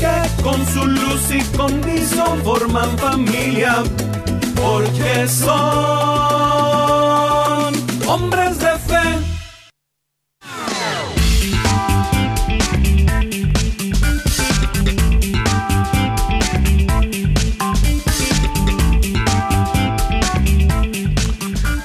que con su luz y condición forman familia, porque son hombres de fe.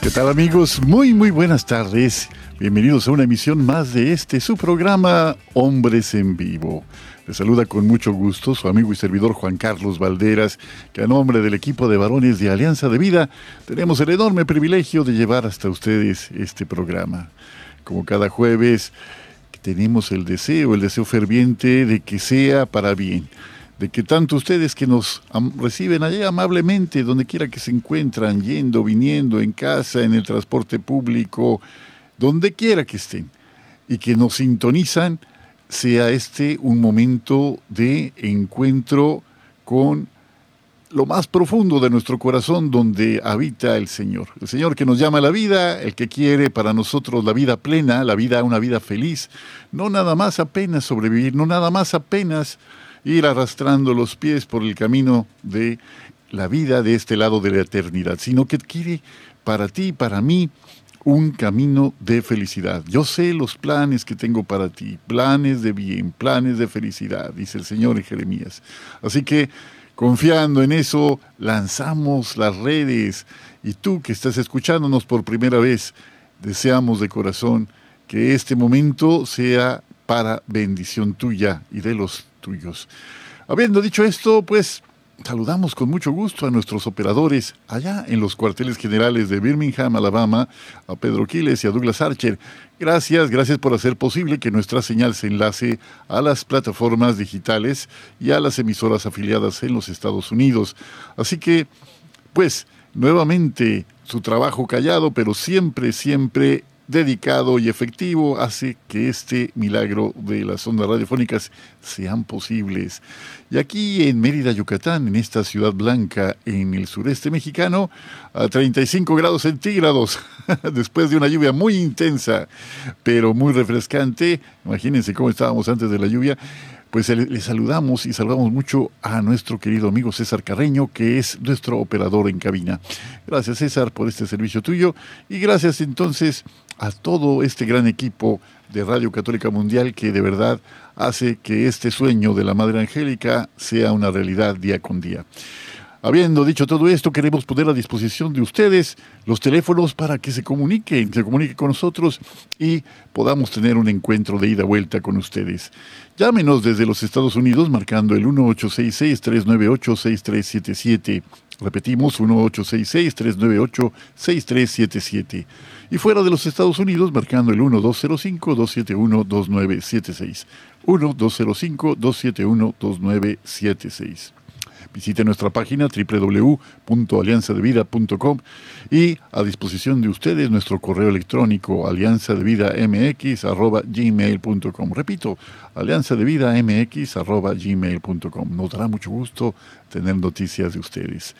¿Qué tal amigos? Muy muy buenas tardes. Bienvenidos a una emisión más de este su programa Hombres en Vivo. Les saluda con mucho gusto su amigo y servidor Juan Carlos Valderas, que a nombre del equipo de varones de Alianza de Vida tenemos el enorme privilegio de llevar hasta ustedes este programa. Como cada jueves, tenemos el deseo, el deseo ferviente de que sea para bien de que tanto ustedes que nos reciben allá amablemente, donde quiera que se encuentran, yendo, viniendo, en casa, en el transporte público, donde quiera que estén, y que nos sintonizan, sea este un momento de encuentro con lo más profundo de nuestro corazón donde habita el Señor. El Señor que nos llama a la vida, el que quiere para nosotros la vida plena, la vida, una vida feliz, no nada más apenas sobrevivir, no nada más apenas ir arrastrando los pies por el camino de la vida de este lado de la eternidad, sino que quiere para ti, para mí, un camino de felicidad. Yo sé los planes que tengo para ti, planes de bien, planes de felicidad, dice el Señor en Jeremías. Así que, confiando en eso, lanzamos las redes y tú que estás escuchándonos por primera vez, deseamos de corazón que este momento sea para bendición tuya y de los tuyos. Habiendo dicho esto, pues saludamos con mucho gusto a nuestros operadores allá en los cuarteles generales de Birmingham, Alabama, a Pedro Quiles y a Douglas Archer. Gracias, gracias por hacer posible que nuestra señal se enlace a las plataformas digitales y a las emisoras afiliadas en los Estados Unidos. Así que, pues, nuevamente su trabajo callado, pero siempre, siempre dedicado y efectivo hace que este milagro de las ondas radiofónicas sean posibles. Y aquí en Mérida, Yucatán, en esta ciudad blanca en el sureste mexicano, a 35 grados centígrados, después de una lluvia muy intensa, pero muy refrescante. Imagínense cómo estábamos antes de la lluvia pues le, saludamos y saludamos mucho a nuestro querido amigo César Carreño, que es nuestro operador en cabina. Gracias César por este servicio tuyo y gracias entonces a todo este gran equipo de Radio Católica Mundial que de verdad hace que este sueño de la Madre Angélica sea una realidad día con día. Habiendo dicho todo esto, queremos poner a disposición de ustedes los teléfonos para que se comuniquen, se comuniquen con nosotros y podamos tener un encuentro de ida-vuelta con ustedes. Llámenos desde los Estados Unidos marcando el 1866-398-6377. Repetimos, 1866-398-6377. Y fuera de los Estados Unidos marcando el 1205-271-2976. 1205-271-2976. Visite nuestra página www.alianzadevida.com y a disposición de ustedes nuestro correo electrónico alianzadevidamx.gmail.com. Repito, alianzadevidamx.gmail.com. Nos dará mucho gusto tener noticias de ustedes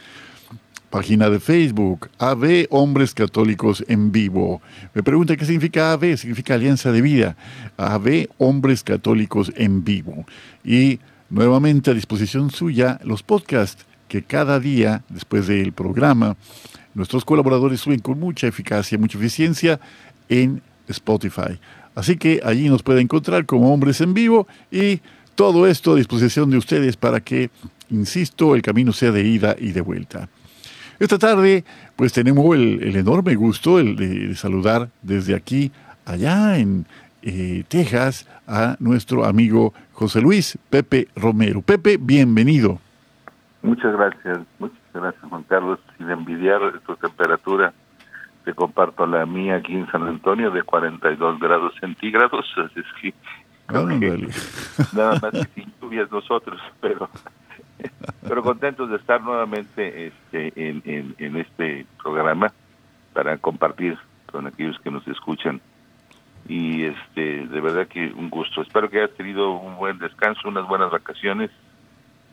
página de Facebook, AB Hombres Católicos en Vivo. Me pregunta qué significa AB, significa Alianza de Vida. AB Hombres Católicos en Vivo. Y nuevamente a disposición suya los podcasts que cada día, después del programa, nuestros colaboradores suben con mucha eficacia, mucha eficiencia en Spotify. Así que allí nos puede encontrar como hombres en vivo y todo esto a disposición de ustedes para que, insisto, el camino sea de ida y de vuelta. Esta tarde, pues tenemos el, enorme gusto de, saludar desde aquí, allá en eh, Texas, a nuestro amigo José Luis Pepe Romero. Pepe, bienvenido. Muchas gracias, muchas gracias Juan Carlos. Sin envidiar tu temperatura, te comparto la mía aquí en San Antonio de 42 grados centígrados, así es que, nada más sin lluvias nosotros, pero, Pero contentos de estar nuevamente este, en, este programa para compartir con aquellos que nos escuchan. Y este de verdad que un gusto. Espero que hayas tenido un buen descanso, unas buenas vacaciones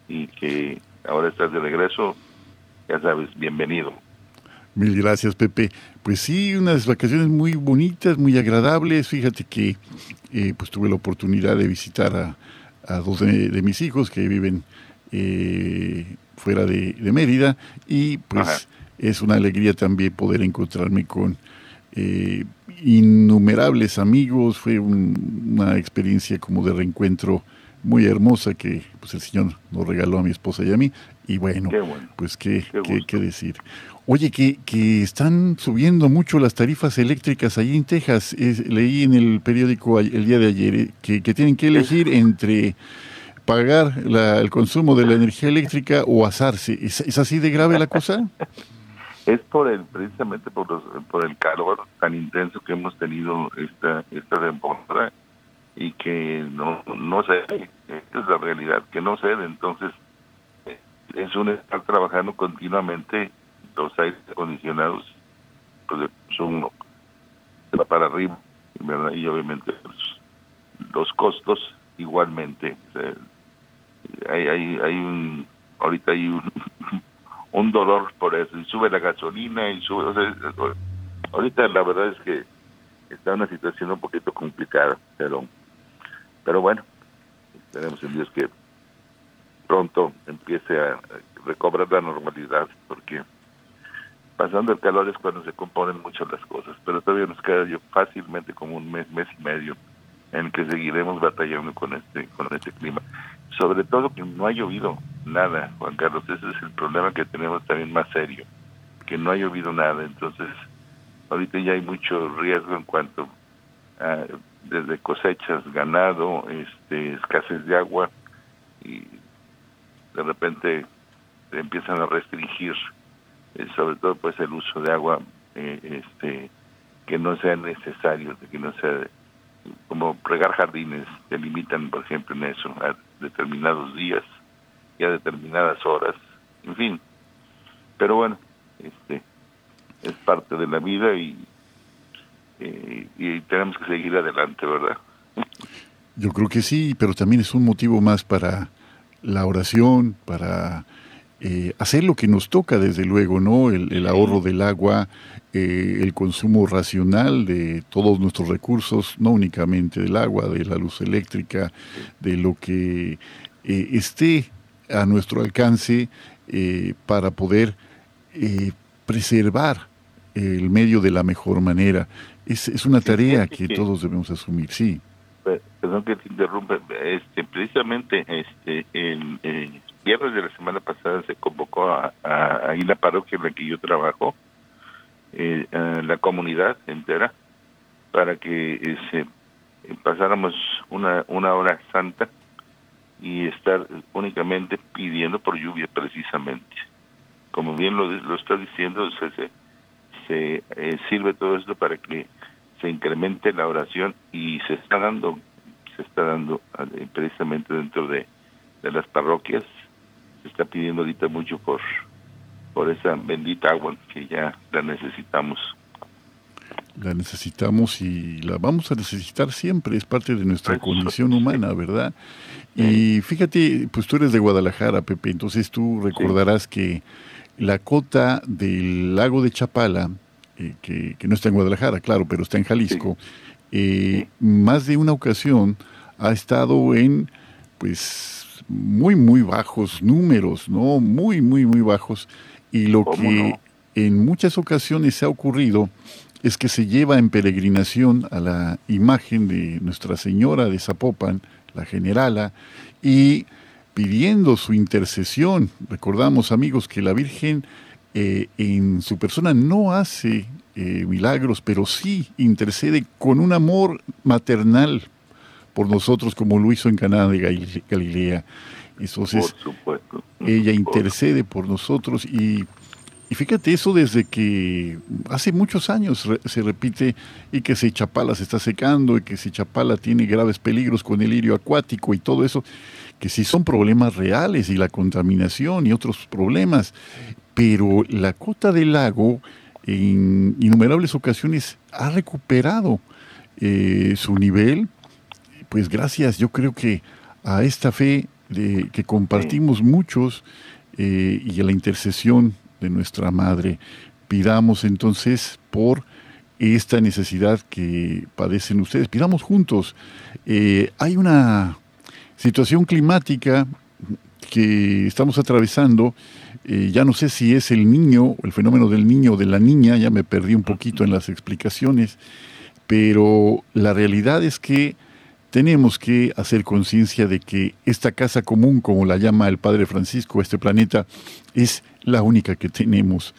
y que ahora estás de regreso. Ya sabes, bienvenido. Mil gracias, Pepe. Pues sí, unas vacaciones muy bonitas, muy agradables. Fíjate que eh, pues tuve la oportunidad de visitar a, dos de, mis hijos que viven eh, fuera de, Mérida y pues es una alegría también poder encontrarme con eh, innumerables amigos. Fue una experiencia como de reencuentro muy hermosa que pues el Señor nos regaló a mi esposa y a mí. Y bueno, pues qué, qué, decir. Oye, que, que están subiendo mucho las tarifas eléctricas allí en Texas. leí en el periódico el día de ayer eh, que, que tienen que elegir entre pagar el consumo de la energía eléctrica o asarse. ¿Es, así de grave la cosa? es por el precisamente por, por el calor tan intenso que hemos tenido esta esta temporada y que no no sé es la realidad que no sé entonces es un estar trabajando continuamente los aires acondicionados pues son va para arriba ¿verdad? y obviamente pues, los costos igualmente. Hay, hay hay un ahorita hay un, un dolor por eso y sube la gasolina y sube ahorita la verdad es que está una situación un poquito complicada pero pero bueno esperemos en Dios que pronto empiece a recobrar la normalidad, porque pasando el calor es cuando se componen mucho las cosas, pero todavía nos queda yo fácilmente como un mes, mes y medio en que seguiremos batallando con este con este clima. Sobre todo que no ha llovido nada, Juan Carlos, ese es el problema que tenemos también más serio, que no ha llovido nada, entonces ahorita ya hay mucho riesgo en cuanto a desde cosechas, ganado, este escasez de agua y de repente empiezan a restringir eh, sobre todo pues el uso de agua eh, este que no sea necesario que no sea como regar jardines te limitan por ejemplo en eso a determinados días y a determinadas horas en fin. Pero bueno este es parte de la vida y eh, y tenemos que seguir adelante verdad yo creo que sí pero también es un motivo más para la oración, para eh, hacer lo que nos toca, desde luego, ¿no? El, ahorro del agua, eh, el consumo racional de todos nuestros recursos, no únicamente del agua, de la luz eléctrica, de lo que eh, esté a nuestro alcance para poder preservar el medio de la mejor manera. Es, es una tarea que todos debemos asumir, sí perdón que te interrumpa, este, precisamente este, el, viernes de la semana pasada se convocó a, ahí la parroquia en la que yo trabajo, eh, la comunidad entera, para que este, pasáramos una, una hora santa y estar únicamente pidiendo por lluvia precisamente. Como bien lo, lo está diciendo, se, se, eh, sirve todo esto para que se incremente la oración y se está dando se está dando eh, precisamente dentro de, las parroquias se está pidiendo ahorita mucho por por esa bendita agua que ya la necesitamos. La necesitamos y la vamos a necesitar siempre, es parte de nuestra condición humana, ¿verdad? Y fíjate, pues tú eres de Guadalajara, Pepe, entonces tú recordarás que la cota del lago de Chapala, eh, que, no está en Guadalajara, claro, pero está en Jalisco, eh, más de una ocasión ha estado en, pues, muy, muy bajos números, ¿no? Muy, muy, muy bajos. Y lo que en muchas ocasiones se ha ocurrido es que se lleva en peregrinación a la imagen de Nuestra Señora de Zapopan, la generala, y pidiendo su intercesión. Recordamos, amigos, que la Virgen eh, en su persona no hace eh, milagros, pero sí intercede con un amor maternal por nosotros como lo hizo en Caná de Galilea. Entonces, ella intercede por nosotros y, y, fíjate eso desde que hace muchos años se repite y que Sechapala se está secando y que Sechapala tiene graves peligros con el lirio acuático y todo eso que sí son problemas reales y la contaminación y otros problemas, pero la cota del lago en innumerables ocasiones ha recuperado eh, su nivel, pues gracias, yo creo que a esta fe de, que compartimos muchos eh, y a la intercesión de nuestra Madre. Pidamos entonces por esta necesidad que padecen ustedes, pidamos juntos. Eh, hay una situación climática que estamos atravesando, eh, ya no sé si es el niño, el fenómeno del niño o de la niña, ya me perdí un poquito en las explicaciones, pero la realidad es que tenemos que hacer conciencia de que esta casa común, como la llama el Padre Francisco, este planeta, es la única que tenemos.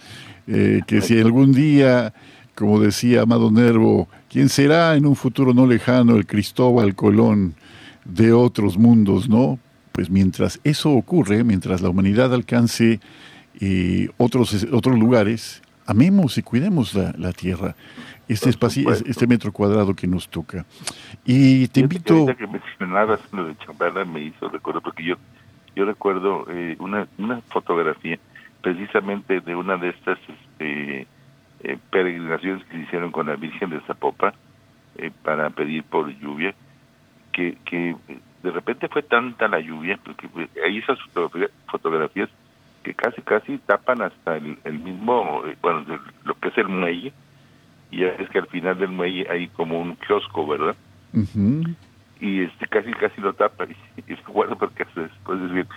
Eh, que si algún día, como decía Amado Nervo, ¿quién será en un futuro no lejano el Cristóbal Colón de otros mundos, no? Pues mientras eso ocurre, mientras la humanidad alcance eh, otros, otros lugares, amemos y cuidemos la, la tierra este espacio, este metro cuadrado que nos toca. Y te invito... Que, que mencionabas lo de Chamberlain me hizo recuerdo, porque yo, yo recuerdo eh, una, una fotografía precisamente de una de estas este, eh, peregrinaciones que se hicieron con la Virgen de Zapopa eh, para pedir por lluvia, que, que de repente fue tanta la lluvia, porque hay esas fotografías que casi casi tapan hasta el, el mismo, bueno, lo que es el muelle, y es que al final del muelle hay como un kiosco, ¿verdad? Y este casi casi lo tapa y, es bueno porque después decir,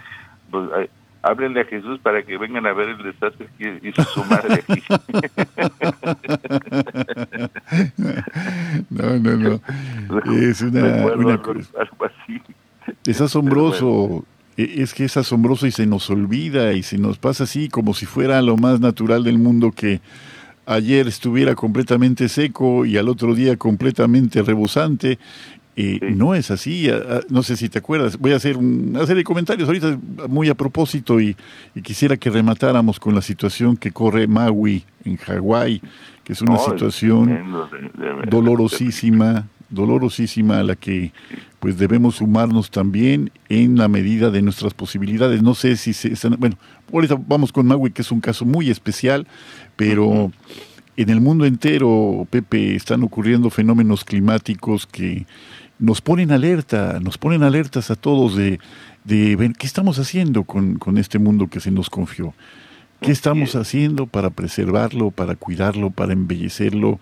pues, háblenle a Jesús para que vengan a ver el desastre que hizo su madre aquí. no, no, no. Es una, una algo así. Es asombroso. E, es que es asombroso y se nos olvida y se nos pasa así como si fuera lo más natural del mundo que ayer estuviera completamente seco y al otro día completamente rebosante. Eh, No es así, no sé si te acuerdas. Voy a hacer una serie de comentarios ahorita muy a propósito y, quisiera que rematáramos con la situación que corre Maui en Hawái, que es una situación dolorosísima, dolorosísima a la que pues debemos sumarnos también en la medida de nuestras posibilidades. No sé si se bueno, ahorita vamos con Maui que es un caso muy especial, pero en el mundo entero, Pepe, están ocurriendo fenómenos climáticos que nos ponen alerta, nos ponen alertas a todos de, de ver qué estamos haciendo con, con este mundo que se nos confió. ¿Qué estamos haciendo para preservarlo, para cuidarlo, para embellecerlo?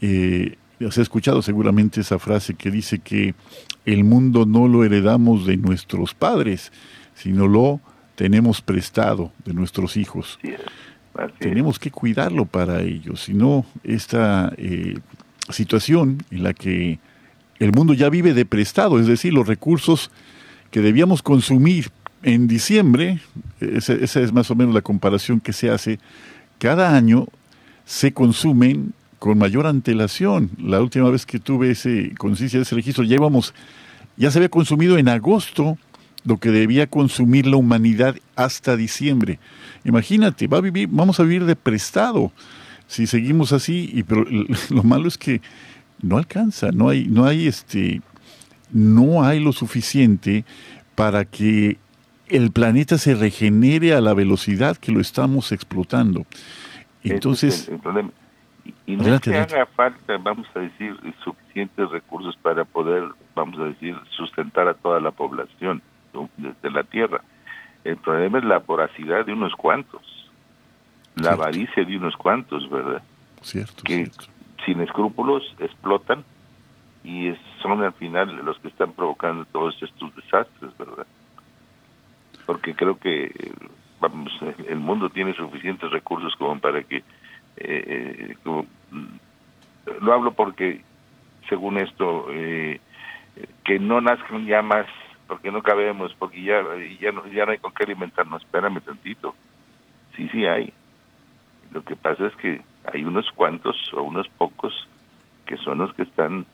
Eh, has escuchado seguramente esa frase que dice que el mundo no lo heredamos de nuestros padres, sino lo tenemos prestado de nuestros hijos. Tenemos que cuidarlo para ellos, si no, esta eh, situación en la que el mundo ya vive de prestado, es decir, los recursos que debíamos consumir en diciembre, esa, esa es más o menos la comparación que se hace, cada año se consumen con mayor antelación. La última vez que tuve ese conciencia de ese registro, ya íbamos, ya se había consumido en agosto lo que debía consumir la humanidad hasta diciembre. Imagínate, va a vivir, vamos a vivir de prestado si seguimos así, y pero lo malo es que no alcanza, no hay, no hay este, no hay lo suficiente para que el planeta se regenere a la velocidad que lo estamos explotando. Entonces, y no es que haga falta, vamos a decir, suficientes recursos para poder, vamos a decir, sustentar a toda la población de la tierra. El problema es la voracidad de unos cuantos, la avaricia de unos cuantos, ¿verdad? Cierto. Que sin escrúpulos explotan y son al final los que están provocando todos estos desastres, ¿verdad? Porque creo que vamos, el mundo tiene suficientes recursos como para que eh, eh lo hablo porque según esto eh, que no nazcan ya más porque no cabemos, porque ya, ya, no, ya no hay con qué alimentarnos. Espérame tantito. Sí, sí hay. Lo que pasa es que hay unos cuantos o unos pocos que son los que están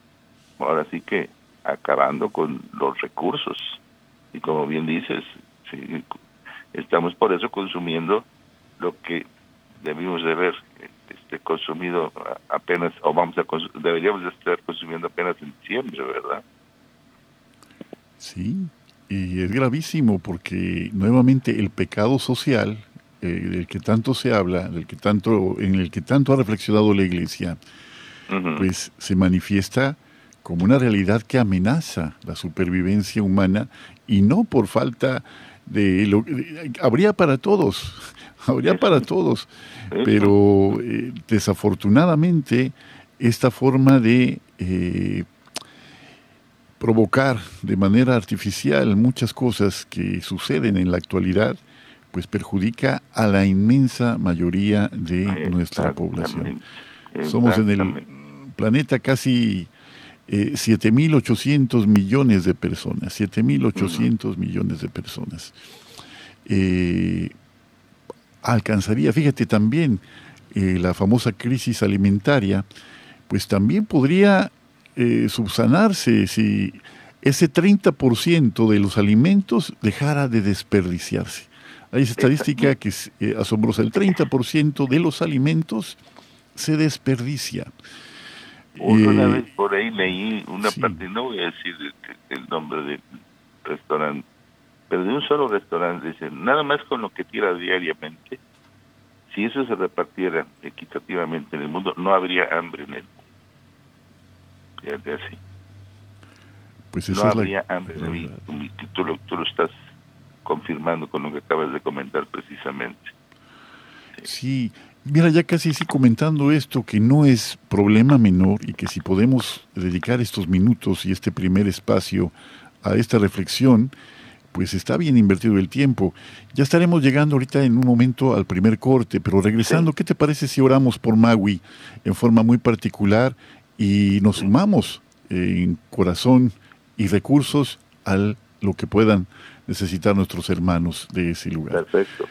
ahora sí que acabando con los recursos. Y como bien dices, estamos por eso consumiendo lo que debimos de haber este, consumido apenas, o vamos a deberíamos de estar consumiendo apenas en diciembre, ¿verdad? Sí, Y es gravísimo porque nuevamente el pecado social, eh, del que tanto se habla, del que tanto, en el que tanto ha reflexionado la Iglesia, pues se manifiesta como una realidad que amenaza la supervivencia humana y no por falta de... Lo, habría para todos, habría para todos, pero eh, desafortunadamente esta forma de eh, provocar de manera artificial muchas cosas que suceden en la actualidad, pues perjudica a la inmensa mayoría de nuestra población. Somos en el planeta casi eh, 7.800 millones de personas, 7.800 millones de personas. Eh, alcanzaría, fíjate también, eh, la famosa crisis alimentaria, pues también podría eh, subsanarse si ese 30% de los alimentos dejara de desperdiciarse. Hay estadística que es asombrosa, el 30% de los alimentos se desperdicia. Una vez por ahí leí una parte, no voy a decir el, nombre del restaurante, pero de un solo restaurante, dice, nada más con lo que tira diariamente, si eso se repartiera equitativamente en el mundo, no habría hambre en él así. Pues no habría hambre Tú, lo, tú lo estás confirmando con lo que acabas de comentar precisamente. Sí. Mira, ya casi sí comentando esto, que no es problema menor y que si podemos dedicar estos minutos y este primer espacio a esta reflexión, pues está bien invertido el tiempo. Ya estaremos llegando ahorita en un momento al primer corte, pero regresando, ¿qué te parece si oramos por Magui en forma muy particular y nos sumamos en corazón y recursos a lo que puedan necesitar nuestros hermanos de ese lugar. Perfecto.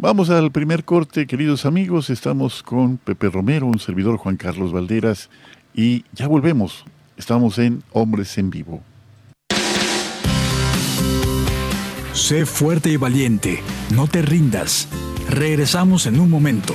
Vamos al primer corte, queridos amigos. Estamos con Pepe Romero, un servidor Juan Carlos Valderas, y ya volvemos. Estamos en Hombres en Vivo. Sé fuerte y valiente, no te rindas. Regresamos en un momento.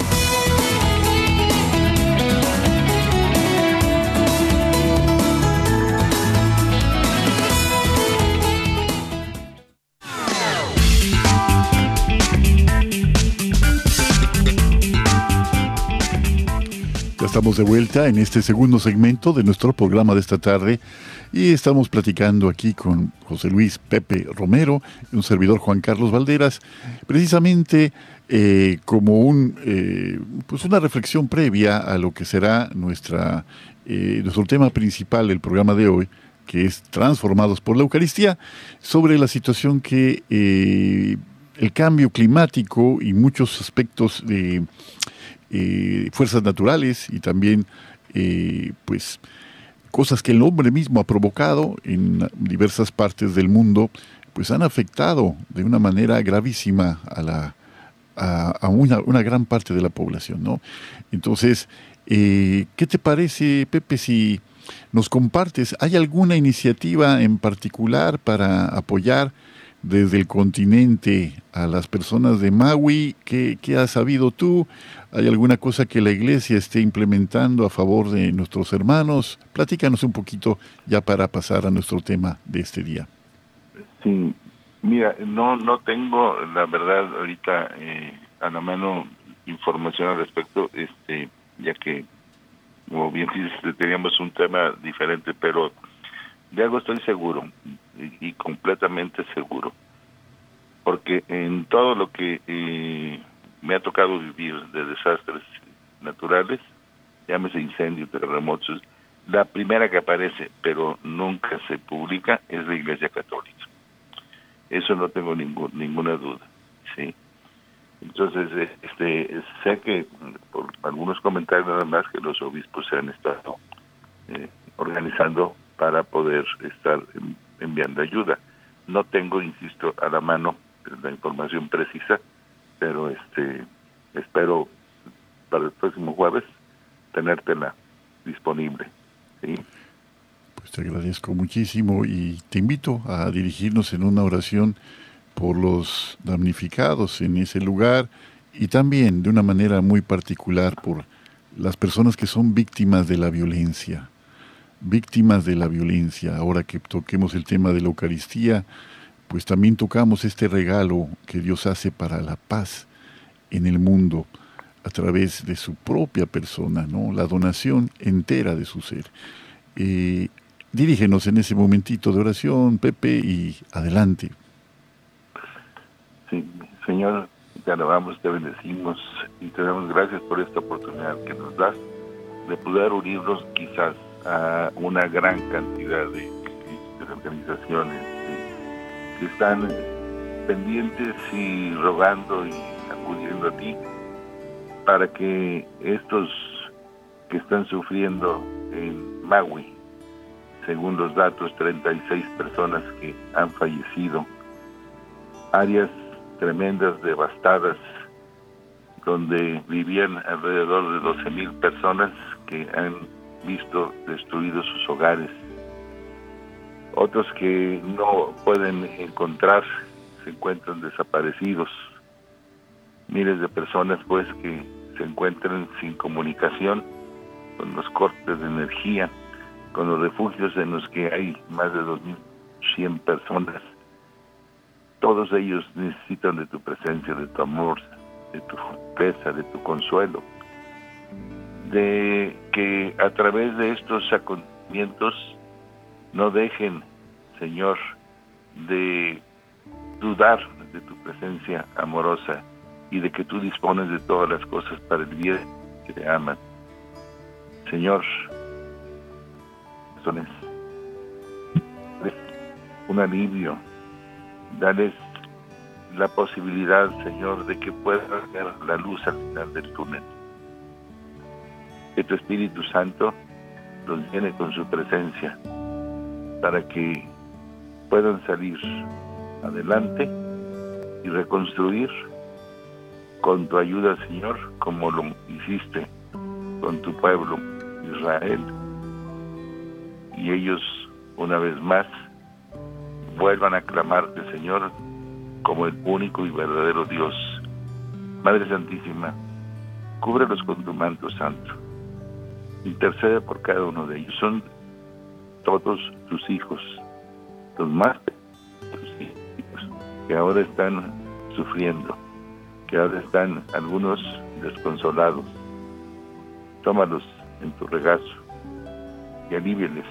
Estamos de vuelta en este segundo segmento de nuestro programa de esta tarde y estamos platicando aquí con José Luis Pepe Romero y un servidor Juan Carlos Valderas, precisamente eh, como un, eh, pues una reflexión previa a lo que será nuestra, eh, nuestro tema principal del programa de hoy, que es Transformados por la Eucaristía, sobre la situación que el cambio climático y muchos aspectos de fuerzas naturales y también pues cosas que el hombre mismo ha provocado en diversas partes del mundo, pues han afectado de una manera gravísima a, la, a, una, una, gran parte de la población. ¿no? Entonces, eh, ¿qué te parece, Pepe, si nos compartes, ¿hay alguna iniciativa en particular para apoyar desde el continente a las personas de Maui? ¿Qué, qué has sabido tú? ¿Hay alguna cosa que la iglesia esté implementando a favor de nuestros hermanos? Platícanos un poquito ya para pasar a nuestro tema de este día. Sí, mira, no no tengo la verdad ahorita eh, a la mano información al respecto, este, ya que, como bien dices, teníamos un tema diferente, pero de algo estoy seguro y, completamente seguro, porque en todo lo que eh, me ha tocado vivir de desastres naturales, llámese incendio, terremotos, la primera que aparece, pero nunca se publica, es la Iglesia Católica. Eso no tengo ningún, ninguna duda. Sí. Entonces, este, sé que por algunos comentarios nada más que los obispos se han estado eh, organizando para poder estar enviando ayuda. No tengo, insisto, a la mano la información precisa, pero este espero para el próximo jueves tenértela disponible. ¿sí? Pues te agradezco muchísimo y te invito a dirigirnos en una oración por los damnificados en ese lugar y también de una manera muy particular por las personas que son víctimas de la violencia, víctimas de la violencia. Ahora que toquemos el tema de la Eucaristía, pues también tocamos este regalo que Dios hace para la paz en el mundo a través de su propia persona, ¿no? La donación entera de su ser. Eh, dirígenos en ese momentito de oración, Pepe, y adelante. Sí, Señor, te alabamos, te bendecimos y te damos gracias por esta oportunidad que nos das de poder unirnos quizás a una gran cantidad de, organizaciones que están pendientes y rogando y acudiendo a ti para que estos que están sufriendo en Maui, según los datos, 36 personas que han fallecido, áreas tremendas, devastadas, donde vivían alrededor de 12 mil personas que han visto destruidos sus hogares. Otros que no pueden encontrar se encuentran desaparecidos. Miles de personas pues que se encuentran sin comunicación, con los cortes de energía, con los refugios en los que hay más de 2.100 personas todos ellos necesitan de tu presencia, de tu amor, de tu fortaleza, de tu consuelo. De que a través de estos acontecimientos no dejen, Señor, de dudar de tu presencia amorosa y de que tú dispones de todas las cosas para el bien que te aman. Señor, un alivio Dales la posibilidad, Señor, de que puedan ver la luz al final del túnel. Que tu Espíritu Santo los llene con su presencia para que puedan salir adelante y reconstruir con tu ayuda, Señor, como lo hiciste con tu pueblo, Israel. Y ellos, una vez más, vuelvan a clamarte, Señor, como el único y verdadero Dios. Madre Santísima, cúbrelos con tu manto santo. Intercede por cada uno de ellos. Son todos tus hijos, los más tus hijos, que ahora están sufriendo, que ahora están algunos desconsolados. Tómalos en tu regazo y alíviales,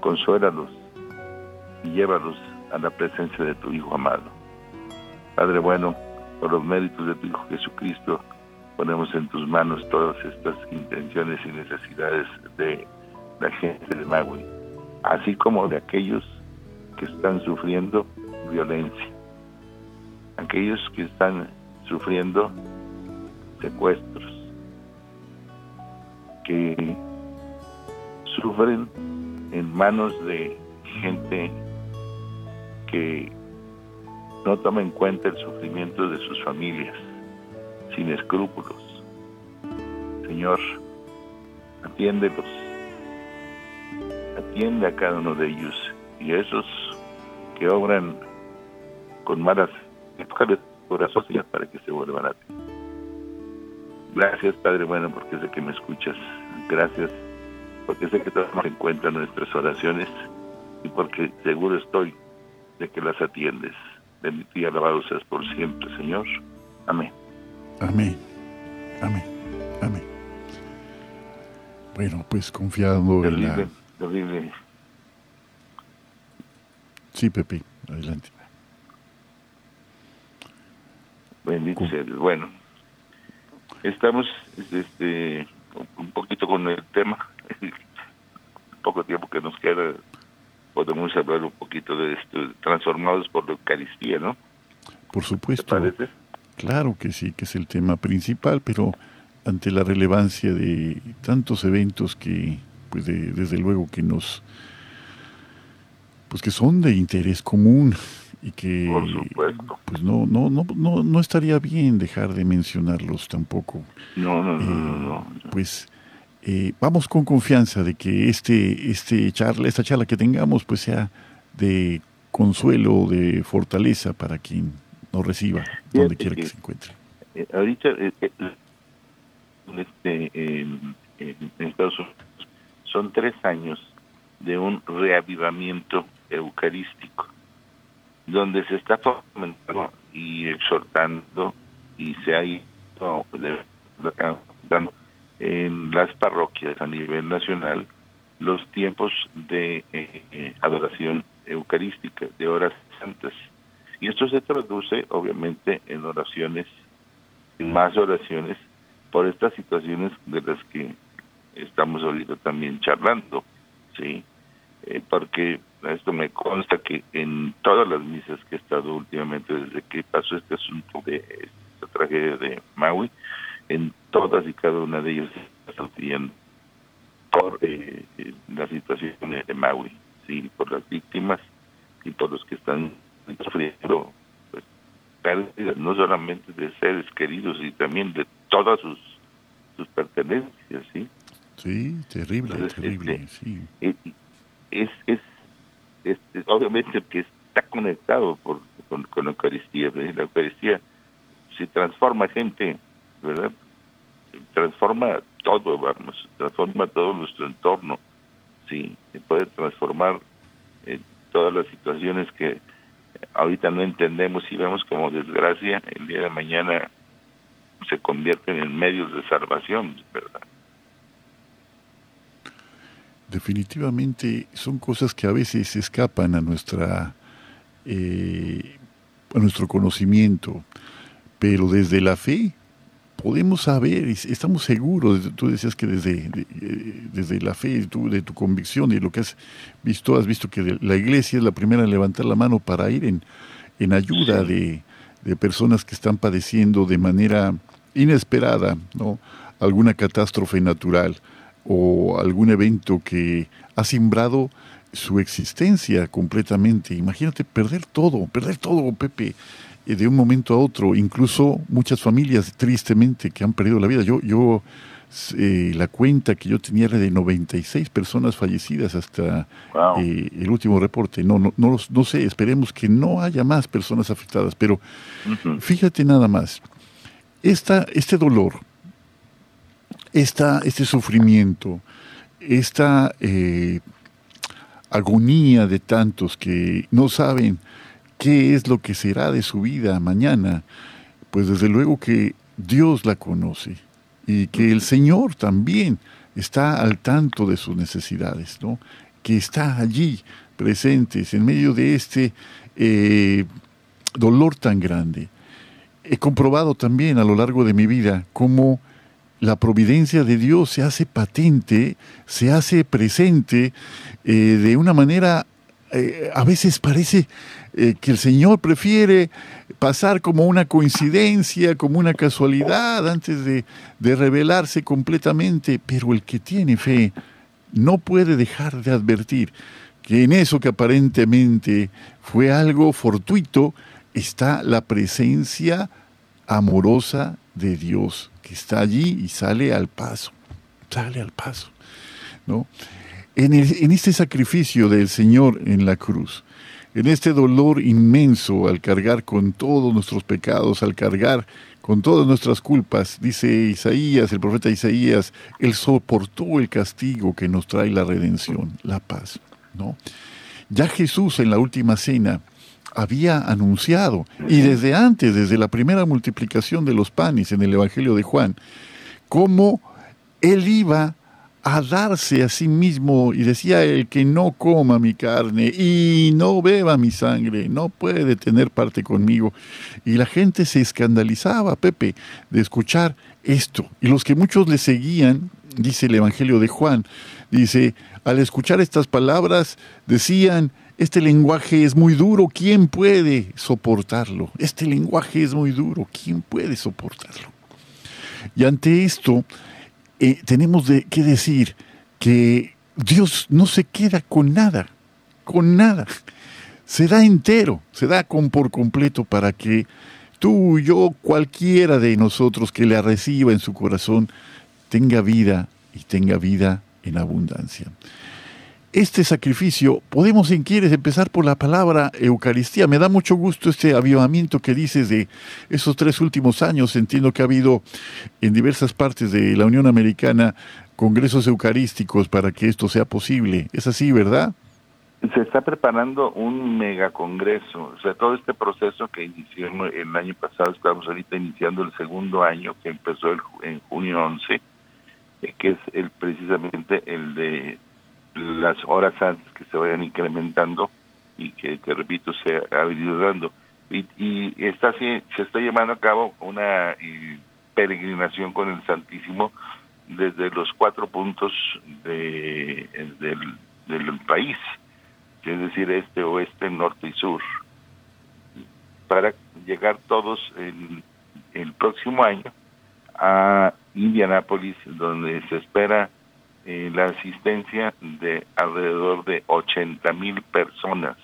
consuélalos y llévalos a la presencia de tu Hijo amado. Padre bueno, por los méritos de tu Hijo Jesucristo, ponemos en tus manos todas estas intenciones y necesidades de la gente de Magui, así como de aquellos que están sufriendo violencia, aquellos que están sufriendo secuestros, que sufren en manos de gente que no toma en cuenta el sufrimiento de sus familias, sin escrúpulos. Señor, atiéndelos, atiende a cada uno de ellos y a esos que obran con malas corazones para que se vuelvan a ti. Gracias, Padre bueno, porque sé que me escuchas. Gracias, porque sé que tomas en cuenta nuestras oraciones y porque seguro estoy de que las atiendes. Bendito y alabado seas por siempre, Señor. Amén. Amén. Amén. Amén. Bueno, pues confiado en la... Terrible. Sí, Pepe, adelante. Bendito sea Bueno, estamos este, un poquito con el tema, poco tiempo que nos queda, podemos hablar un poquito de esto, transformados por la Eucaristía, ¿no? Por supuesto. Claro que sí, que es el tema principal, pero ante la relevancia de tantos eventos que, pues desde luego que nos, pues que son de interés común y que, pues no, no, no, no, no estaría bien dejar de mencionarlos tampoco. No, no, no, eh, Pues eh, vamos con confianza de que este, este charla, esta charla que tengamos, pues sea de consuelo, de fortaleza para quien nos reciba, donde quiera que, se encuentre. Eh, ahorita, eh, este, en, Estados Unidos, son tres años de un reavivamiento eucarístico, donde se está fomentando y exhortando y se ha ido en las parroquias a nivel nacional los tiempos de eh, adoración eucarística, de horas santas. Y esto se traduce obviamente en oraciones, en más oraciones, por estas situaciones de las que estamos ahorita también charlando, ¿sí? Eh, porque esto me consta que en todas las misas que he estado últimamente desde que pasó este asunto de esta tragedia de Maui, en todas y cada una de ellas están pidiendo por eh, la situación de Maui, sí, por las víctimas y por los que están sufriendo pues, pérdidas no solamente de seres queridos y también de todas sus sus pertenencias, sí. Sí, terrible, terrible, este, sí. Es, es, es, obviamente que está conectado por, con, la Eucaristía, la Eucaristía se transforma gente ¿verdad? Transforma todo, vamos, transforma todo nuestro entorno, sí, se puede transformar eh, todas las situaciones que ahorita no entendemos y vemos como desgracia, el día de mañana se convierten en medios de salvación, ¿verdad? Definitivamente son cosas que a veces escapan a nuestra eh, a nuestro conocimiento, pero desde la fe podemos saber, estamos seguros, tú decías que desde, eh, desde la fe, tú, de tu convicción, y lo que has visto, has visto que la iglesia es la primera en levantar la mano para ir en, en ayuda de, de, personas que están padeciendo de manera inesperada, ¿no? alguna catástrofe natural o algún evento que ha simbrado su existencia completamente. Imagínate perder todo, perder todo, Pepe, de un momento a otro, incluso muchas familias tristemente que han perdido la vida. Yo, yo eh, la cuenta que yo tenía era de 96 personas fallecidas hasta eh, el último reporte. No, no, no, no, sé, esperemos que no haya más personas afectadas, pero fíjate nada más, esta, este dolor, esta, este sufrimiento, esta agonía de tantos que no saben qué es lo que será de su vida mañana, pues desde luego que Dios la conoce y que el Señor también está al tanto de sus necesidades, ¿no? que está allí presentes en medio de este eh, dolor tan grande. He comprobado también a lo largo de mi vida cómo la providencia de Dios se hace patente, se hace presente eh, de una manera, eh, a veces parece eh, que el Señor prefiere pasar como una coincidencia, como una casualidad, antes de, de revelarse completamente, pero el que tiene fe no puede dejar de advertir que en eso que aparentemente fue algo fortuito, está la presencia amorosa de Dios, que está allí y sale al paso, sale al paso. ¿no? En, en este sacrificio del Señor en la cruz, en este dolor inmenso al cargar con todos nuestros pecados, al cargar con todas nuestras culpas, dice Isaías, el profeta Isaías, Él soportó el castigo que nos trae la redención, la paz. ¿no? Ya Jesús en la última cena había anunciado, y desde antes, desde la primera multiplicación de los panes en el Evangelio de Juan, cómo Él iba a darse a sí mismo y decía el que no coma mi carne y no beba mi sangre no puede tener parte conmigo y la gente se escandalizaba Pepe de escuchar esto y los que muchos le seguían dice el Evangelio de Juan, dice, al escuchar estas palabras, decían, este lenguaje es muy duro, ¿quién puede soportarlo? Este lenguaje es muy duro, ¿quién puede soportarlo? Y ante esto, eh, tenemos de, que decir que Dios no se queda con nada, con nada. Se da entero, se da con por completo para que tú, yo, cualquiera de nosotros que le reciba en su corazón, tenga vida y tenga vida en abundancia este sacrificio, podemos, si quieres, empezar por la palabra Eucaristía. Me da mucho gusto este avivamiento que dices de esos tres últimos años. Entiendo que ha habido en diversas partes de la Unión Americana congresos eucarísticos para que esto sea posible. Es así, ¿verdad? Se está preparando un megacongreso, o sea, todo este proceso que inició el año pasado, estamos ahorita iniciando el segundo año, que empezó en junio 11, eh, que es el precisamente el horas antes que se vayan incrementando y que, te repito, se ha venido dando. Y, y está se está llevando a cabo una eh, peregrinación con el Santísimo desde los cuatro puntos de, del, del país, es decir, este, oeste, norte y sur, para llegar todos el, el próximo año a Indianápolis, donde se espera eh, la asistencia de alrededor de 80 mil personas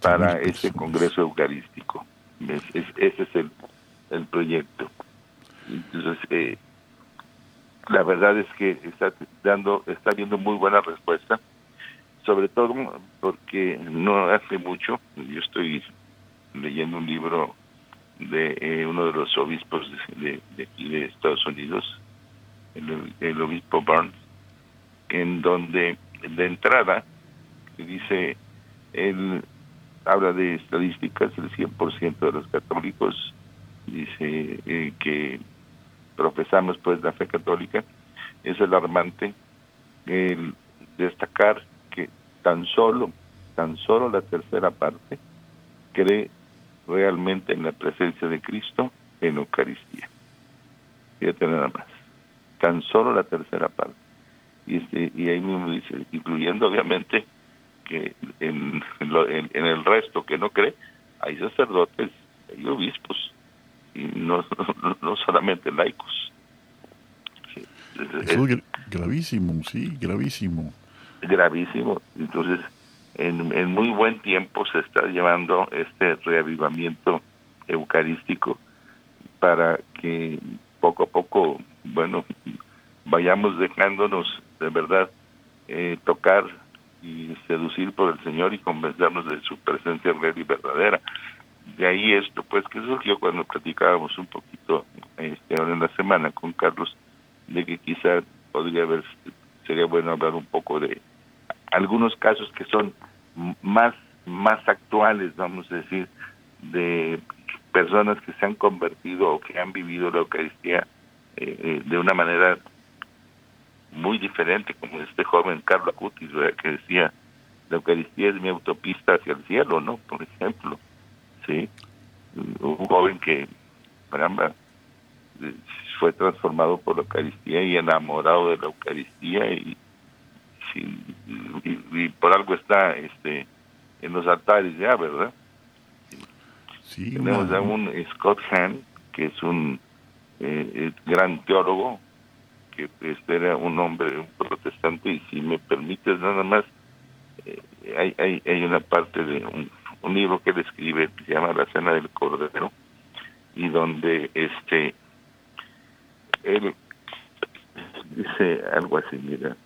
para este Congreso Eucarístico. ese es el, el proyecto. Entonces, eh, la verdad es que está dando, está viendo muy buena respuesta, sobre todo porque no hace mucho, yo estoy leyendo un libro de eh, uno de los obispos de, de, Estados Unidos, el, el obispo Burns, en donde de entrada dice, él habla de estadísticas, el 100% de los católicos dice eh, que profesamos pues la fe católica, es alarmante el destacar que tan solo, tan solo la tercera parte cree realmente en la presencia de Cristo en Eucaristía. Fíjate nada más. Tan solo la tercera parte y, este, y ahí mismo dice, incluyendo obviamente que en, en, el resto que no cree, hay sacerdotes, hay obispos, y no, no, solamente laicos. es, gravísimo, sí, gravísimo. Gravísimo. Entonces, en, en muy buen tiempo se está llevando este reavivamiento eucarístico para que poco a poco, bueno, vayamos dejándonos de verdad eh, tocar y seducir por el Señor y convencernos de su presencia real y verdadera. De ahí esto, pues, que surgió cuando platicábamos un poquito este, ahora en la semana con Carlos, de que quizá podría haber, sería bueno hablar un poco de algunos casos que son más, más actuales, vamos a decir, de personas que se han convertido o que han vivido la Eucaristía eh, eh, de una manera muy diferente, como este joven Carlos Acutis, que decía, la Eucaristía es mi autopista hacia el cielo, ¿no? Por ejemplo, ¿sí? Un joven que, caramba, fue transformado por la Eucaristía y enamorado de la Eucaristía y, y, por algo está este en los altares ya, ¿verdad? Sí, Tenemos a un Scott Hahn, que es un eh, eh, gran teólogo, que este era un hombre un protestante y si me permites nada más eh, hay, hay, hay una parte de un, libro que él escribe que se llama La Cena del Cordero y donde este él dice algo así, mira.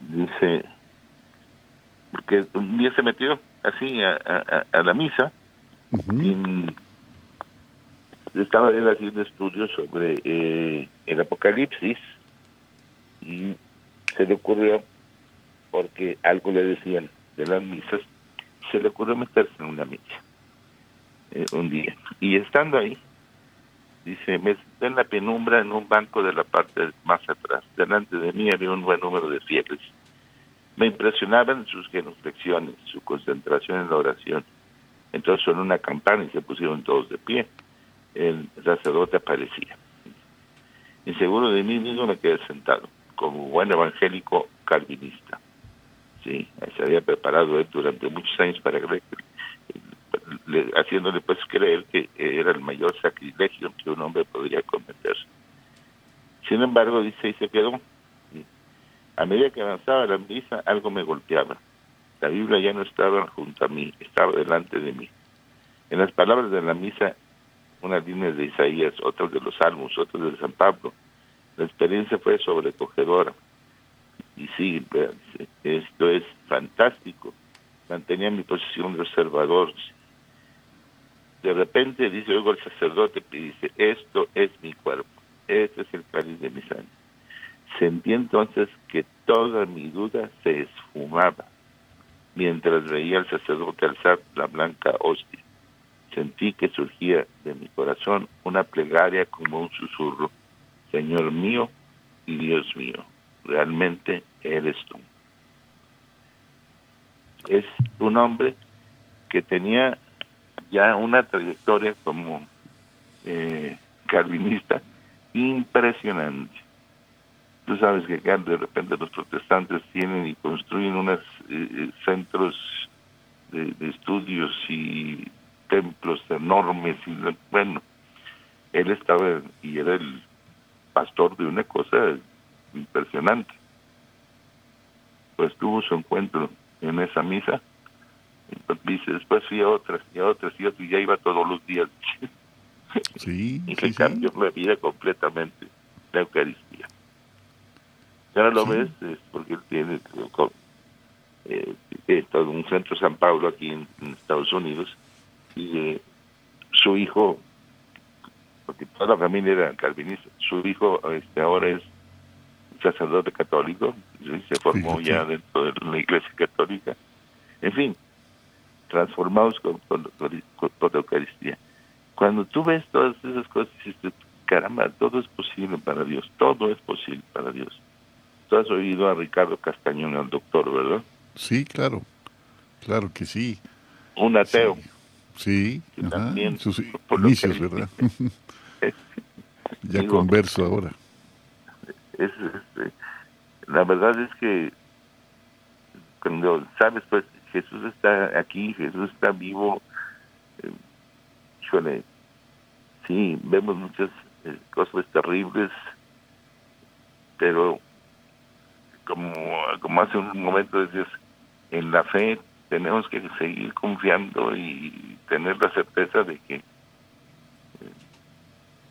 Dice, porque un día se metió así a, a, la misa estaba él haciendo estudios sobre eh, el Apocalipsis y se le ocurrió, porque algo le decían de las misas, se le ocurrió meterse en una misa eh, un día. Y estando ahí, dice, me senté en la penumbra en un banco de la parte más atrás. Delante de mí había un buen número de fieles. Me impresionaban sus genuflexiones, su concentración en la oración. Entonces sonó una campana y se pusieron todos de pie el sacerdote aparecía. Y seguro de mí mismo me quedé sentado, como buen evangélico calvinista. Sí, se había preparado él durante muchos años para creer, haciéndole pues creer que era el mayor sacrilegio que un hombre podría cometer. Sin embargo, dice, y se quedó. A medida que avanzaba la misa, algo me golpeaba. La Biblia ya no estaba junto a mí, estaba delante de mí. En las palabras de la misa, unas líneas de Isaías, otras de los Salmos, otras de San Pablo, la experiencia fue sobrecogedora. Y sí, esto es fantástico. Mantenía mi posición de observador. De repente dice, oigo el sacerdote y dice, esto es mi cuerpo, este es el cáliz de mi sangre. Sentí entonces que toda mi duda se esfumaba mientras veía al sacerdote alzar la blanca hostia. Sentí que surgía de mi corazón una plegaria como un susurro. Señor mío y Dios mío, realmente eres tú. Es un hombre que tenía ya una trayectoria como eh, calvinista impresionante. Tú sabes que acá de repente los protestantes tienen y construyen unos eh, eh, centros de, estudios y templos enormes y bueno, él estaba y era el pastor de una cosa impresionante. Pues tuvo su encuentro en esa misa. Dice, después fui a otras y a otras y a otras y ya iba todos los días. Sí, y le cambió la vida completamente, la Eucaristía. Y ahora lo ves es porque él tiene eh, todo un centro San Pablo aquí en, Estados Unidos y eh, su hijo, porque toda la familia era calvinista, su hijo este ahora es sacerdote católico, se formó ya dentro de la iglesia católica. En fin, transformados con, con, la Eucaristía. Cuando tú ves todas esas cosas, dices, caramba, todo es posible para Dios, todo es posible para Dios. Tú has oído a Ricardo Castañón, al doctor, ¿verdad? Sí, claro, claro que sí. Un ateo. Sí, también, sus inicios, ¿verdad? ya converso ahora. Es, este, la verdad es que cuando sabes, pues Jesús está aquí, Jesús está vivo, eh, sí, vemos muchas eh, cosas terribles, pero como, como hace un momento decías, en la fe tenemos que seguir confiando y tener la certeza de que, eh,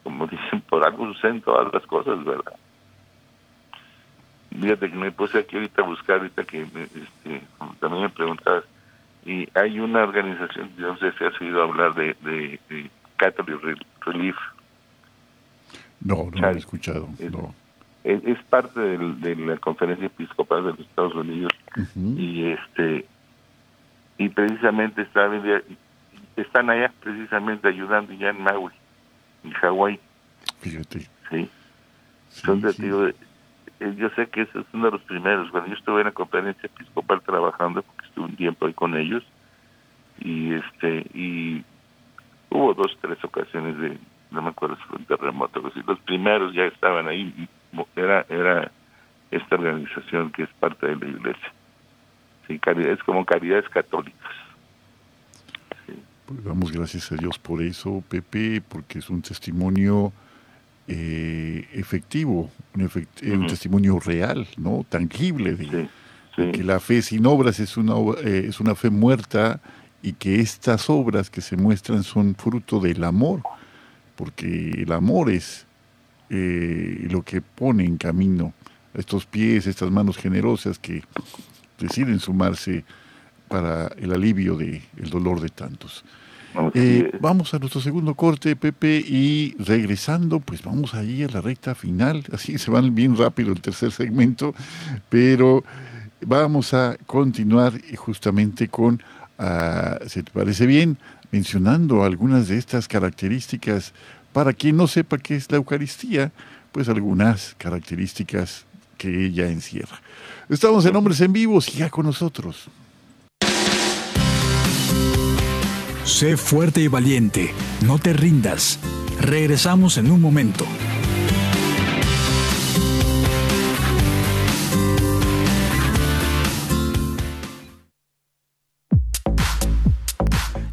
como dicen, por algo suceden todas las cosas, ¿verdad? Fíjate que me puse aquí ahorita a buscar, ahorita que este, también me preguntabas, y hay una organización, no sé si has oído hablar de, de, Catholic Relief. No, no lo he escuchado, no es, parte de la conferencia episcopal de los Estados Unidos y este y precisamente está, están allá precisamente ayudando ya en Maui en Hawái. Fíjate. Sí, son eh, yo sé que ese es uno de los primeros. Cuando yo estuve en la conferencia episcopal trabajando porque estuve un tiempo ahí con ellos y este y hubo dos tres ocasiones de no me acuerdo si fue un terremoto los primeros ya estaban ahí era, era esta organización que es parte de la iglesia. Sí, caridad, es como caridades católicas. Pues damos gracias a Dios por eso, Pepe, porque es un testimonio eh, efectivo, un, un, testimonio real, no tangible de, que la fe sin obras es una eh, es una fe muerta y que estas obras que se muestran son fruto del amor, porque el amor es eh, lo que pone en camino estos pies, estas manos generosas que deciden sumarse para el alivio del el dolor de tantos. Eh, vamos a nuestro segundo corte, Pepe, y regresando, pues vamos allí a la recta final. Así se van bien rápido el tercer segmento, pero vamos a continuar justamente con, uh, ¿se te parece bien? Mencionando algunas de estas características para quien no sepa qué es la Eucaristía, pues algunas características que ella encierra. Estamos en Hombres en Vivo, siga con nosotros. Sé fuerte y valiente, no te rindas. Regresamos en un momento.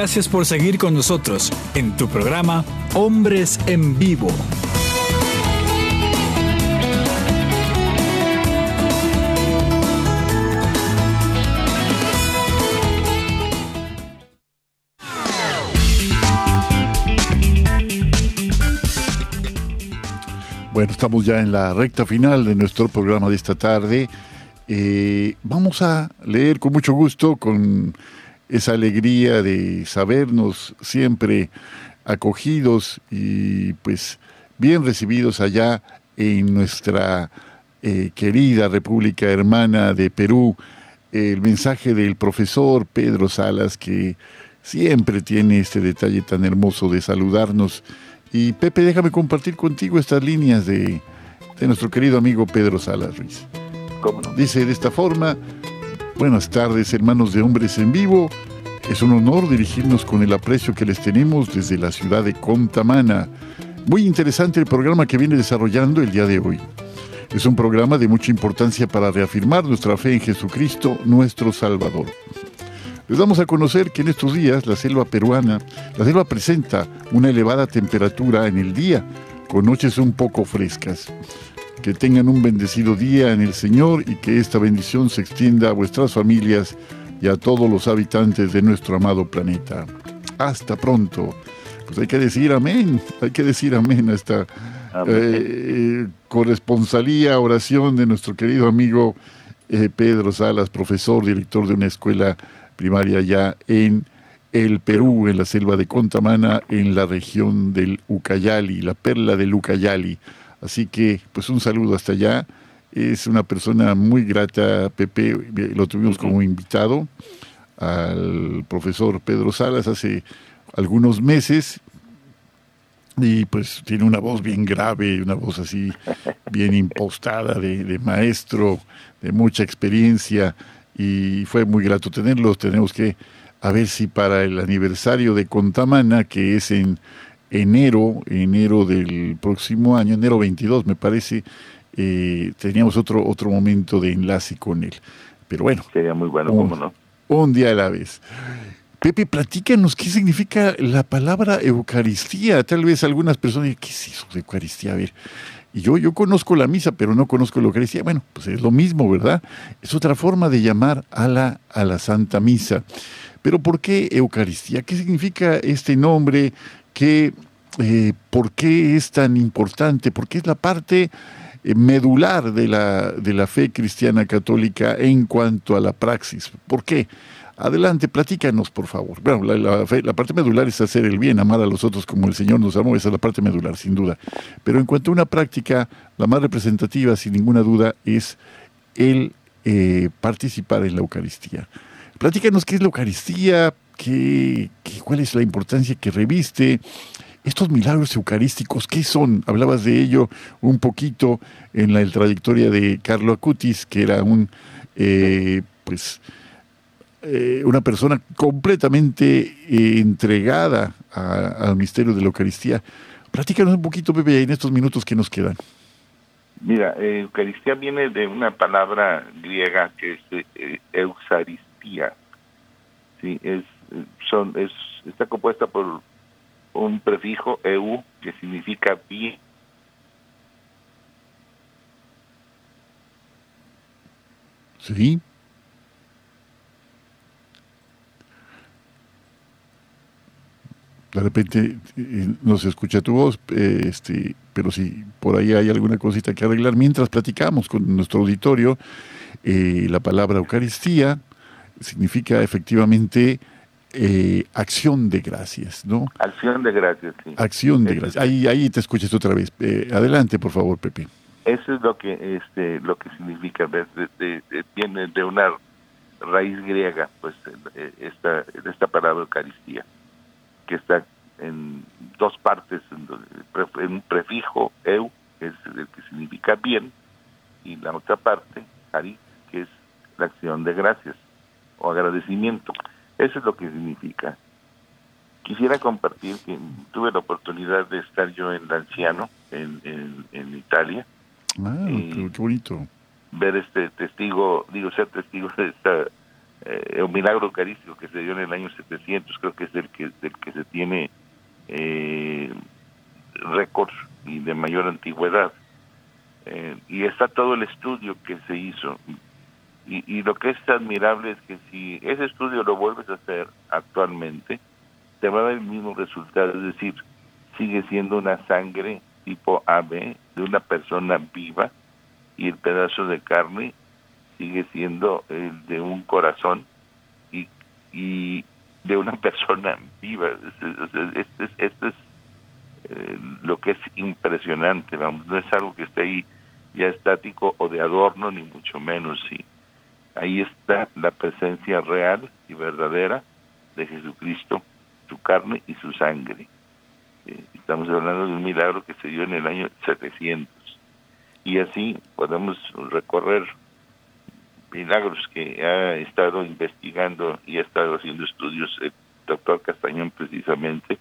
Gracias por seguir con nosotros en tu programa Hombres en Vivo. Bueno, estamos ya en la recta final de nuestro programa de esta tarde. Eh, vamos a leer con mucho gusto, con esa alegría de sabernos siempre acogidos y pues bien recibidos allá en nuestra eh, querida República Hermana de Perú. El mensaje del profesor Pedro Salas que siempre tiene este detalle tan hermoso de saludarnos. Y Pepe, déjame compartir contigo estas líneas de, de nuestro querido amigo Pedro Salas Ruiz. Dice de esta forma, Buenas tardes, hermanos de Hombres en Vivo. Es un honor dirigirnos con el aprecio que les tenemos desde la ciudad de Contamana. Muy interesante el programa que viene desarrollando el día de hoy. Es un programa de mucha importancia para reafirmar nuestra fe en Jesucristo, nuestro Salvador. Les damos a conocer que en estos días la selva peruana, la selva presenta una elevada temperatura en el día, con noches un poco frescas. Que tengan un bendecido día en el Señor y que esta bendición se extienda a vuestras familias y a todos los habitantes de nuestro amado planeta. Hasta pronto. Pues hay que decir amén, hay que decir amén a esta eh, corresponsalía, oración de nuestro querido amigo eh, Pedro Salas, profesor, director de una escuela primaria ya en el Perú, en la selva de Contamana, en la región del Ucayali, la perla del Ucayali. Así que, pues un saludo hasta allá. Es una persona muy grata, Pepe, lo tuvimos como invitado al profesor Pedro Salas hace algunos meses y pues tiene una voz bien grave, una voz así bien impostada de, de maestro, de mucha experiencia y fue muy grato tenerlo. Tenemos que a ver si para el aniversario de Contamana, que es en enero, enero del próximo año, enero 22 me parece, eh, teníamos otro, otro momento de enlace con él. Pero bueno. Sería muy bueno, un, no? Un día a la vez. Pepe, platícanos qué significa la palabra Eucaristía. Tal vez algunas personas digan, ¿qué es eso de Eucaristía? A ver. Y yo, yo conozco la misa, pero no conozco la Eucaristía. Bueno, pues es lo mismo, ¿verdad? Es otra forma de llamar a la, a la Santa Misa. Pero ¿por qué Eucaristía? ¿Qué significa este nombre? ¿Qué, eh, ¿Por qué es tan importante? ¿Por qué es la parte eh, medular de la, de la fe cristiana católica en cuanto a la praxis? ¿Por qué? Adelante, platícanos, por favor. Bueno, la, parte medular es hacer el bien, amar a los otros como el Señor nos amó, esa es la parte medular, sin duda. Pero en cuanto a una práctica, la más representativa, sin ninguna duda, es el eh, participar en la Eucaristía. Platícanos qué es la Eucaristía, qué, qué, cuál es la importancia que reviste, estos milagros eucarísticos, ¿qué son? Hablabas de ello un poquito en la trayectoria de Carlo Acutis, que era un, eh, pues, eh, una persona completamente eh, entregada al misterio de la Eucaristía. Platícanos un poquito, Pepe, en estos minutos que nos quedan. Mira, Eucaristía viene de una palabra griega que es Eucaristía. Sí, es, son, es, está compuesta por un prefijo EU que significa bien. Sí. De repente eh, no se escucha tu voz, eh, este, pero si por ahí hay alguna cosita que arreglar, mientras platicamos con nuestro auditorio, eh, la palabra Eucaristía significa efectivamente eh, acción de gracias, ¿no? Acción de gracias, sí. Acción de gracias. Ahí, ahí te escuchas otra vez. Eh, adelante, por favor, Pepe. Eso es lo que este lo que significa, viene de una raíz griega, pues esta esta palabra Eucaristía, que está en dos partes, en un prefijo eu, que es el que significa bien, y la otra parte, cari, que es la acción de gracias o agradecimiento. Eso es lo que significa. Quisiera compartir que tuve la oportunidad de estar yo en Lanciano, en, en, Italia. Ah, qué, bonito. Ver este testigo, digo, ser testigo de esta eh, un milagro eucarístico que se dio en el año 700, creo que es el que, el que se tiene eh, récords y de mayor antigüedad. Eh, y está todo el estudio que se hizo. Y, y, lo que es admirable es que si ese estudio lo vuelves a hacer actualmente, te va a dar el mismo resultado, es decir, sigue siendo una sangre tipo AB de una persona viva y el pedazo de carne sigue siendo el de un corazón y, y de una persona viva. Esto es, es, eh, lo que es impresionante, vamos, no es algo que esté ahí ya estático o de adorno, ni mucho menos, sí. Ahí está la presencia real y verdadera de Jesucristo, su carne y su sangre. Eh, estamos hablando de un milagro que se dio en el año 700. Y así podemos recorrer milagros que ha estado investigando y ha estado haciendo estudios el doctor Castañón precisamente,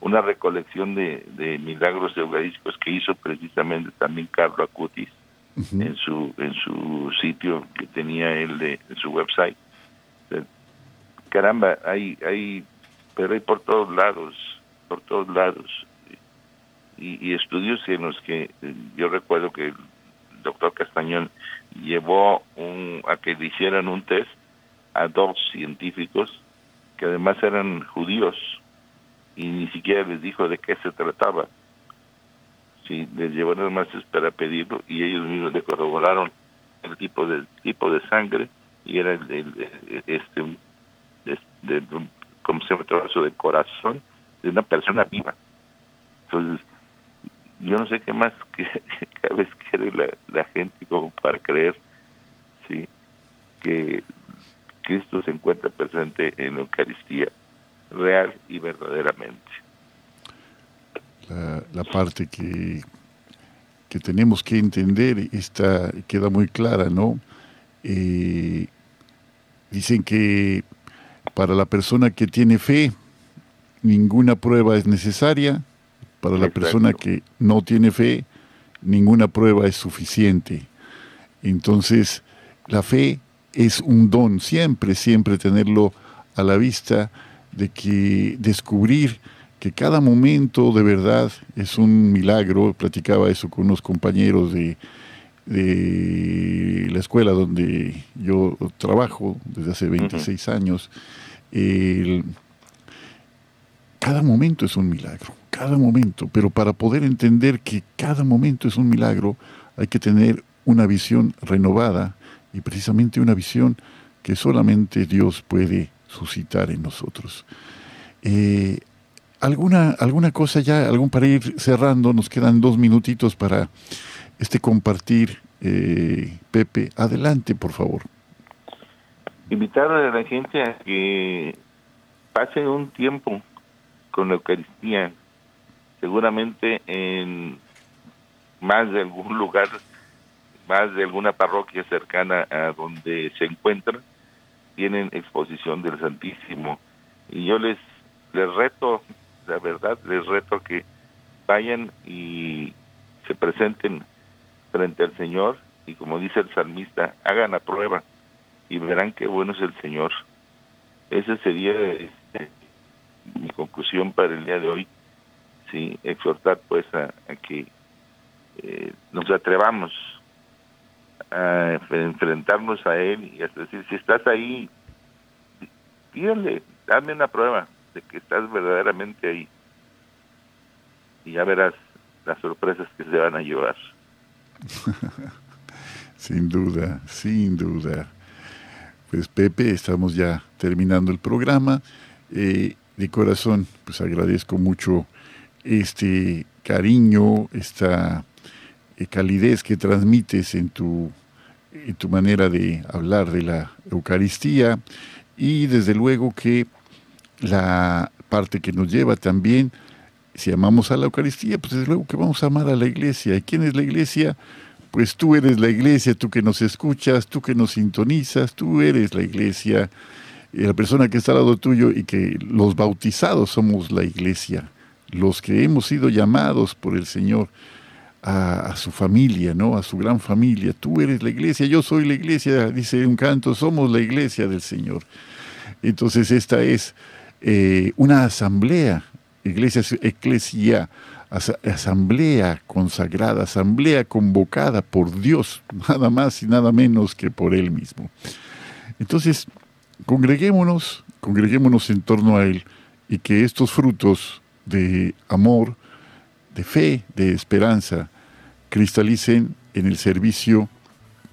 una recolección de, de milagros eucarísticos que hizo precisamente también Carlos Acutis en su en su sitio que tenía él de en su website. Caramba, hay hay pero hay por todos lados, por todos lados y, y estudios en los que eh, yo recuerdo que el doctor Castañón llevó un, a que le hicieran un test a dos científicos que además eran judíos y ni siquiera les dijo de qué se trataba. Sí, les nada más para pedirlo y ellos mismos le corroboraron el tipo de tipo de sangre y era el, este de, de, como se llama eso de corazón de una persona viva. Entonces yo no sé qué más que cada vez quiere la, la gente como para creer sí que Cristo se encuentra presente en la Eucaristía real y verdaderamente la, la parte que que tenemos que entender está queda muy clara no eh, dicen que para la persona que tiene fe ninguna prueba es necesaria. Para la persona que no tiene fe, ninguna prueba es suficiente. Entonces, la fe es un don, siempre, siempre tenerlo a la vista de que descubrir que cada momento de verdad es un milagro. Platicaba eso con unos compañeros de, de la escuela donde yo trabajo desde hace 26 años. cada momento es un milagro cada momento, pero para poder entender que cada momento es un milagro, hay que tener una visión renovada y precisamente una visión que solamente Dios puede suscitar en nosotros. Eh, ¿alguna, ¿Alguna cosa ya, algún para ir cerrando? Nos quedan dos minutitos para este compartir. Eh, Pepe, adelante, por favor. Invitar a la gente a que pase un tiempo con la Eucaristía, seguramente en más de algún lugar, más de alguna parroquia cercana a donde se encuentran, tienen exposición del Santísimo. Y yo les, les reto, la verdad, les reto que vayan y se presenten frente al Señor y como dice el salmista, hagan la prueba y verán qué bueno es el Señor. Esa sería este, mi conclusión para el día de hoy sí exhortar pues a, que eh, nos atrevamos a enfrentarnos a él y hasta decir si estás ahí pídele dame una prueba de que estás verdaderamente ahí. Y ya verás las sorpresas que se van a llevar. Sin duda sin duda. Pues Pepe estamos ya terminando el programa. Eh, de corazón, pues agradezco mucho este cariño, esta eh, calidez que transmites en tu, en tu manera de hablar de la Eucaristía. Y desde luego que la parte que nos lleva también, si amamos a la Eucaristía, pues desde luego que vamos a amar a la iglesia. ¿Y quién es la iglesia? Pues tú eres la iglesia, tú que nos escuchas, tú que nos sintonizas, tú eres la iglesia, la persona que está al lado tuyo y que los bautizados somos la iglesia, los que hemos sido llamados por el Señor a, su familia, ¿no? A su gran familia. Tú eres la iglesia, yo soy la iglesia, dice un canto, somos la iglesia del Señor. Entonces esta es eh, una asamblea, iglesia, eclesia, asamblea consagrada, asamblea convocada por Dios, nada más y nada menos que por Él mismo. Entonces, congreguémonos, congreguémonos en torno a Él y que estos frutos de amor, de fe, de esperanza, cristalicen en el servicio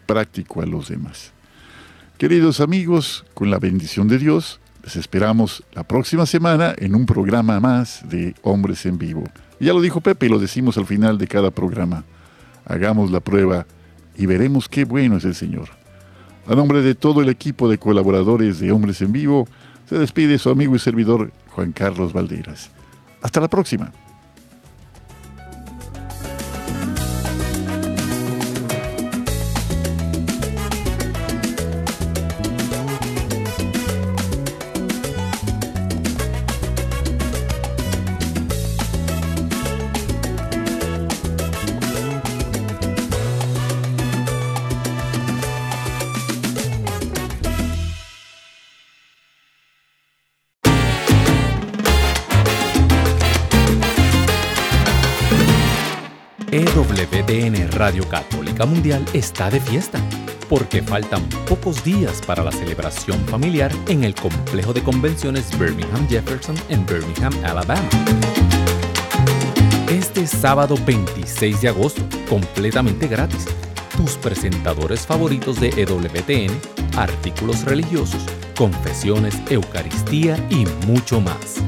práctico a los demás. Queridos amigos, con la bendición de Dios, les esperamos la próxima semana en un programa más de Hombres en Vivo. Ya lo dijo Pepe y lo decimos al final de cada programa. Hagamos la prueba y veremos qué bueno es el Señor. A nombre de todo el equipo de colaboradores de Hombres en Vivo, se despide su amigo y servidor Juan Carlos Valderas. Hasta la próxima. EWTN Radio Católica Mundial está de fiesta, porque faltan pocos días para la celebración familiar en el complejo de convenciones Birmingham Jefferson en Birmingham, Alabama. Este sábado 26 de agosto, completamente gratis, tus presentadores favoritos de EWTN, artículos religiosos, confesiones, Eucaristía y mucho más.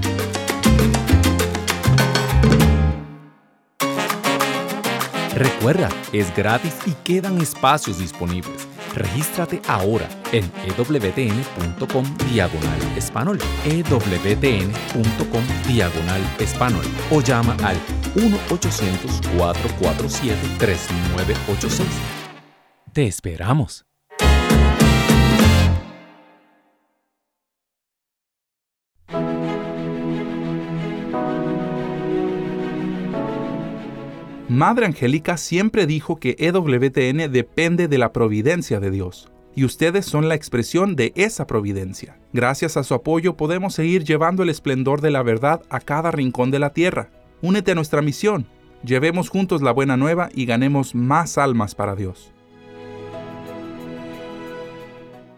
Recuerda, es gratis y quedan espacios disponibles. Regístrate ahora en ewtn.com diagonal español, diagonal español o llama al 1-800-447-3986. Te esperamos. Madre Angélica siempre dijo que EWTN depende de la providencia de Dios, y ustedes son la expresión de esa providencia. Gracias a su apoyo podemos seguir llevando el esplendor de la verdad a cada rincón de la tierra. Únete a nuestra misión, llevemos juntos la buena nueva y ganemos más almas para Dios.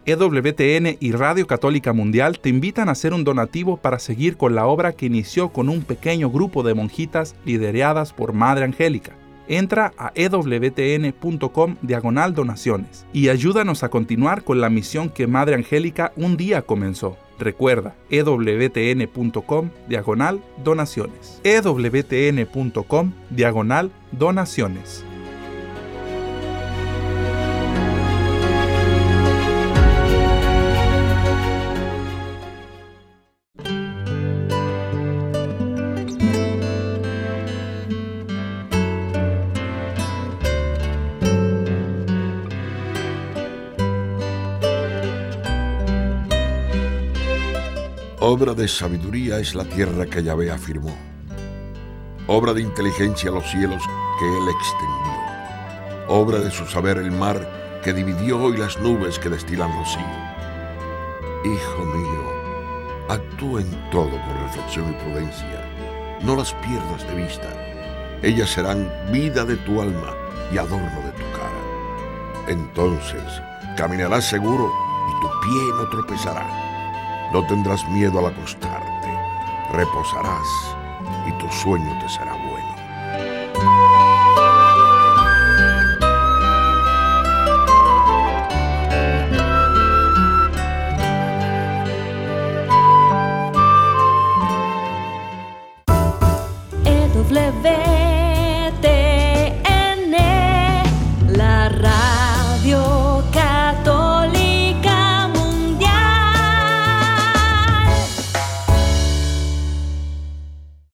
EWTN y Radio Católica Mundial te invitan a hacer un donativo para seguir con la obra que inició con un pequeño grupo de monjitas lideradas por Madre Angélica. Entra a ewtn.com diagonal donaciones y ayúdanos a continuar con la misión que Madre Angélica un día comenzó. Recuerda, ewtn.com diagonal donaciones. ewtn.com diagonal donaciones. Obra de sabiduría es la tierra que Yahvé afirmó. Obra de inteligencia los cielos que Él extendió. Obra de su saber el mar que dividió y las nubes que destilan rocío. Hijo mío, actúa en todo con reflexión y prudencia. No las pierdas de vista. Ellas serán vida de tu alma y adorno de tu cara. Entonces caminarás seguro y tu pie no tropezará no tendrás miedo al acostarte, reposarás y tu sueño te será